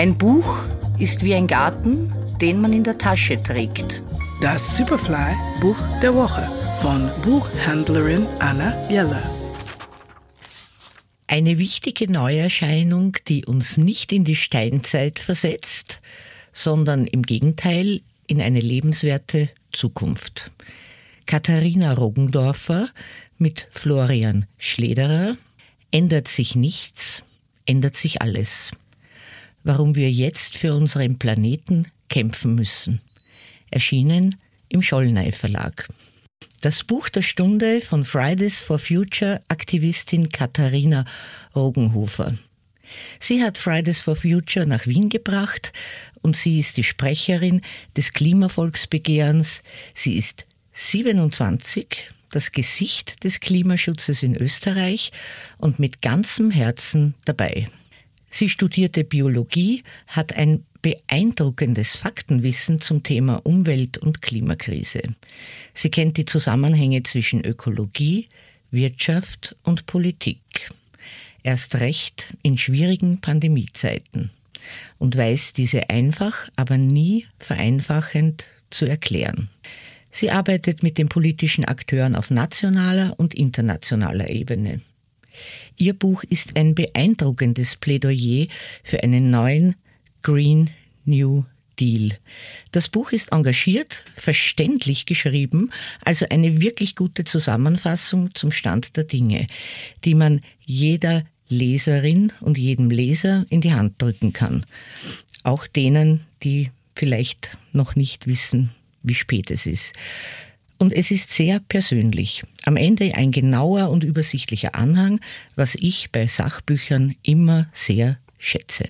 Ein Buch ist wie ein Garten, den man in der Tasche trägt. Das Superfly Buch der Woche von Buchhändlerin Anna Jeller. Eine wichtige Neuerscheinung, die uns nicht in die Steinzeit versetzt, sondern im Gegenteil in eine lebenswerte Zukunft. Katharina Roggendorfer mit Florian Schlederer ändert sich nichts, ändert sich alles. Warum wir jetzt für unseren Planeten kämpfen müssen. Erschienen im Schollnei Verlag. Das Buch der Stunde von Fridays for Future Aktivistin Katharina Rogenhofer. Sie hat Fridays for Future nach Wien gebracht und sie ist die Sprecherin des Klimavolksbegehrens. Sie ist 27, das Gesicht des Klimaschutzes in Österreich und mit ganzem Herzen dabei. Sie studierte Biologie, hat ein beeindruckendes Faktenwissen zum Thema Umwelt- und Klimakrise. Sie kennt die Zusammenhänge zwischen Ökologie, Wirtschaft und Politik. Erst recht in schwierigen Pandemiezeiten und weiß diese einfach, aber nie vereinfachend zu erklären. Sie arbeitet mit den politischen Akteuren auf nationaler und internationaler Ebene. Ihr Buch ist ein beeindruckendes Plädoyer für einen neuen Green New Deal. Das Buch ist engagiert, verständlich geschrieben, also eine wirklich gute Zusammenfassung zum Stand der Dinge, die man jeder Leserin und jedem Leser in die Hand drücken kann. Auch denen, die vielleicht noch nicht wissen, wie spät es ist. Und es ist sehr persönlich. Am Ende ein genauer und übersichtlicher Anhang, was ich bei Sachbüchern immer sehr schätze.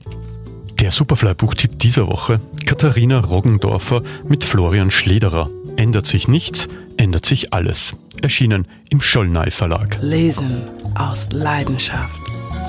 Der Superfly-Buchtipp dieser Woche: Katharina Roggendorfer mit Florian Schlederer. Ändert sich nichts, ändert sich alles. Erschienen im Schollnei Verlag. Lesen aus Leidenschaft.